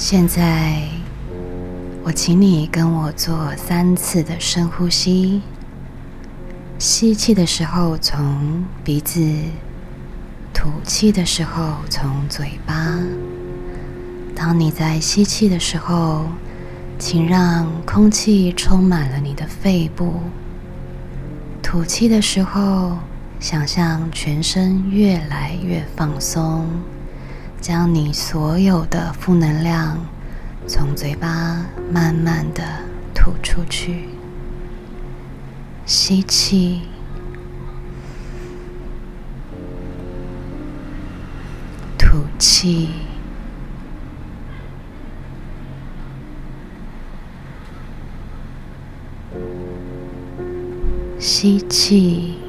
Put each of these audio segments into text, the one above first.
现在，我请你跟我做三次的深呼吸。吸气的时候从鼻子，吐气的时候从嘴巴。当你在吸气的时候，请让空气充满了你的肺部；吐气的时候，想象全身越来越放松。将你所有的负能量从嘴巴慢慢的吐出去，吸气，吐气，吸气。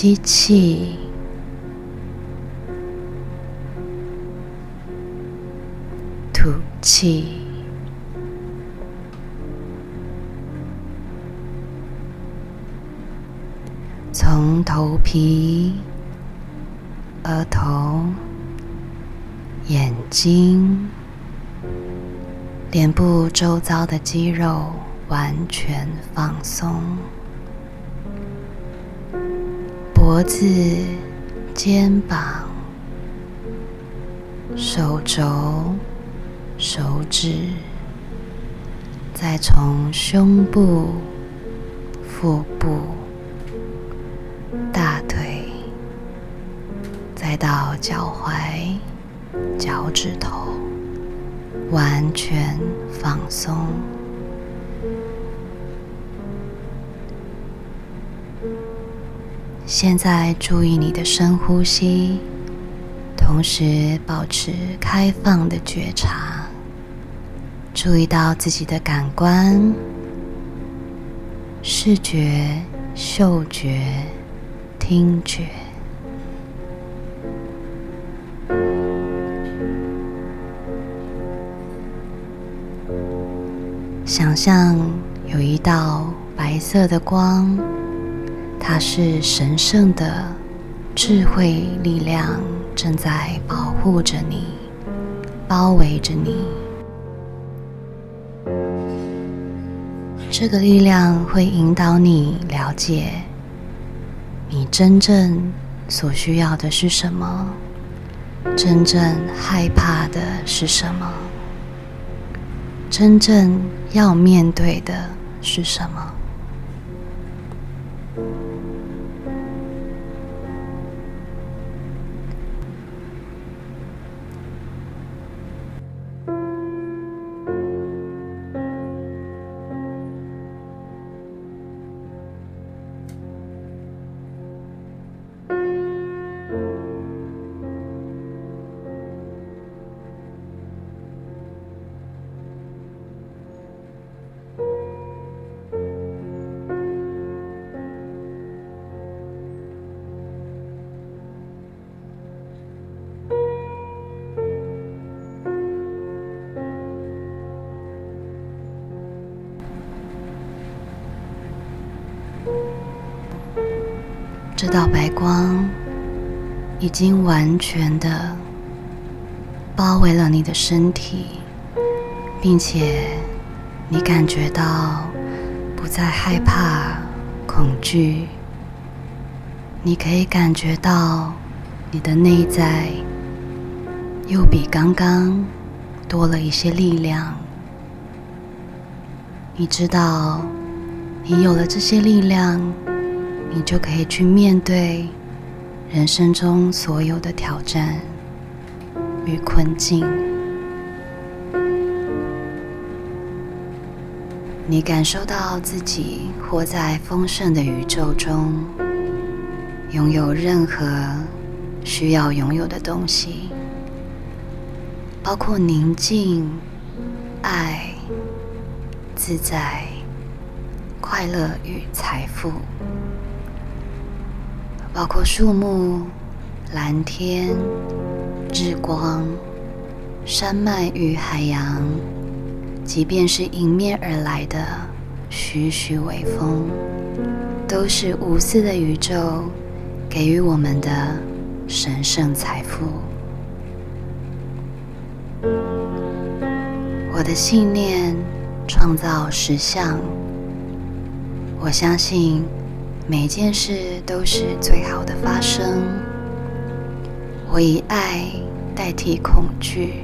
吸气，吐气，从头皮、额头、眼睛。脸部周遭的肌肉完全放松，脖子、肩膀、手肘、手指，再从胸部、腹部、大腿，再到脚踝、脚趾头。完全放松。现在注意你的深呼吸，同时保持开放的觉察，注意到自己的感官：视觉、嗅觉、听觉。想象有一道白色的光，它是神圣的智慧力量，正在保护着你，包围着你。这个力量会引导你了解，你真正所需要的是什么，真正害怕的是什么。真正要面对的是什么？这道白光已经完全的包围了你的身体，并且你感觉到不再害怕、恐惧。你可以感觉到你的内在又比刚刚多了一些力量。你知道，你有了这些力量。你就可以去面对人生中所有的挑战与困境。你感受到自己活在丰盛的宇宙中，拥有任何需要拥有的东西，包括宁静、爱、自在、快乐与财富。包括树木、蓝天、日光、山脉与海洋、即便是迎面而来的徐徐微风，都是无私的宇宙给予我们的神圣财富。我的信念创造实相。我相信每件事都是最好的发生。我以爱代替恐惧，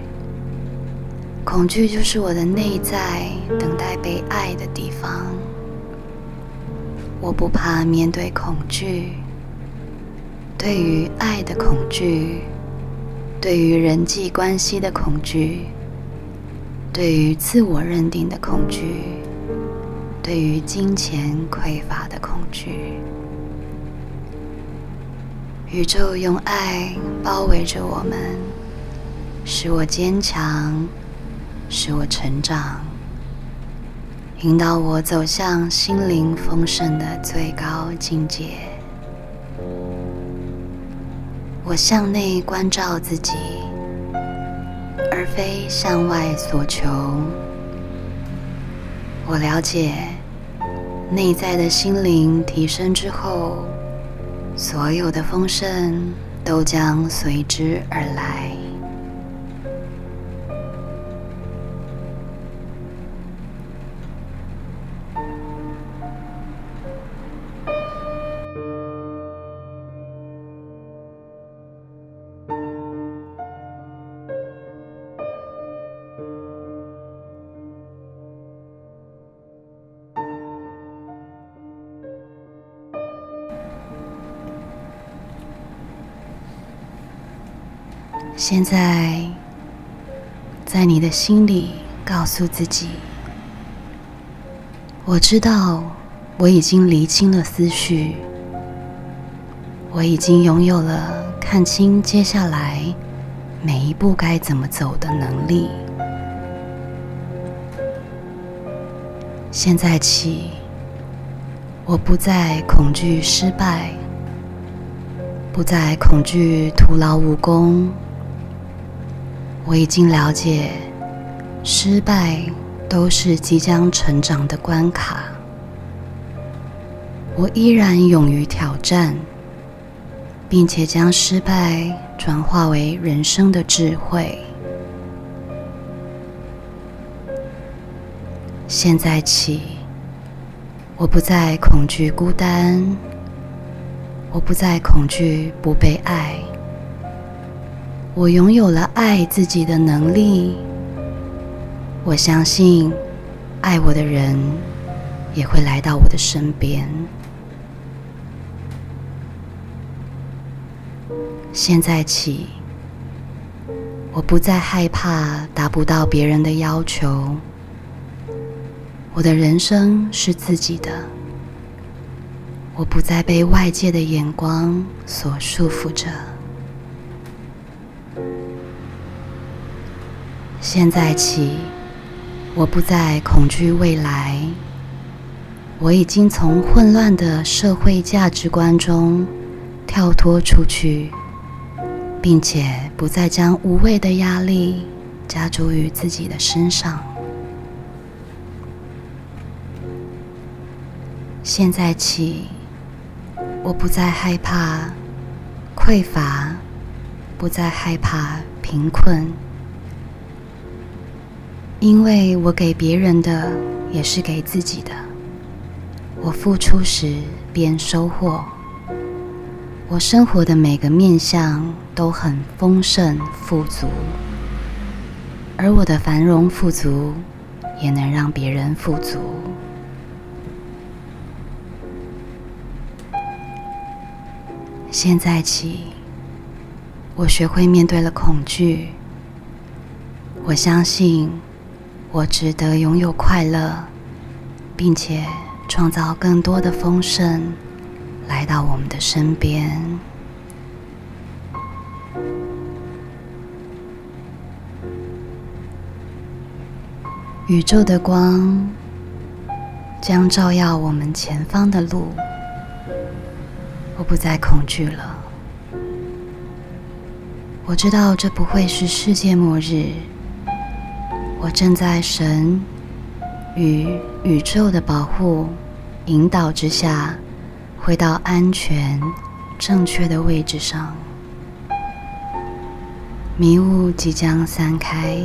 恐惧就是我的内在等待被爱的地方。我不怕面对恐惧，对于爱的恐惧，对于人际关系的恐惧，对于自我认定的恐惧。对于金钱匮乏的恐惧，宇宙用爱包围着我们，使我坚强，使我成长，引导我走向心灵丰盛的最高境界。我向内关照自己，而非向外所求。我了解，内在的心灵提升之后，所有的丰盛都将随之而来。现在，在你的心里告诉自己：“我知道，我已经厘清了思绪，我已经拥有了看清接下来每一步该怎么走的能力。现在起，我不再恐惧失败，不再恐惧徒劳无功。”我已经了解，失败都是即将成长的关卡。我依然勇于挑战，并且将失败转化为人生的智慧。现在起，我不再恐惧孤单，我不再恐惧不被爱。我拥有了爱自己的能力。我相信，爱我的人也会来到我的身边。现在起，我不再害怕达不到别人的要求。我的人生是自己的，我不再被外界的眼光所束缚着。现在起，我不再恐惧未来。我已经从混乱的社会价值观中跳脱出去，并且不再将无谓的压力加诸于自己的身上。现在起，我不再害怕匮乏，不再害怕贫困。因为我给别人的也是给自己的，我付出时便收获。我生活的每个面相都很丰盛富足，而我的繁荣富足也能让别人富足。现在起，我学会面对了恐惧，我相信。我值得拥有快乐，并且创造更多的丰盛来到我们的身边。宇宙的光将照耀我们前方的路，我不再恐惧了。我知道这不会是世界末日。我正在神与宇宙的保护引导之下，回到安全、正确的位置上。迷雾即将散开，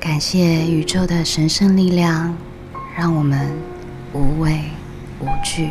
感谢宇宙的神圣力量，让我们无畏无惧。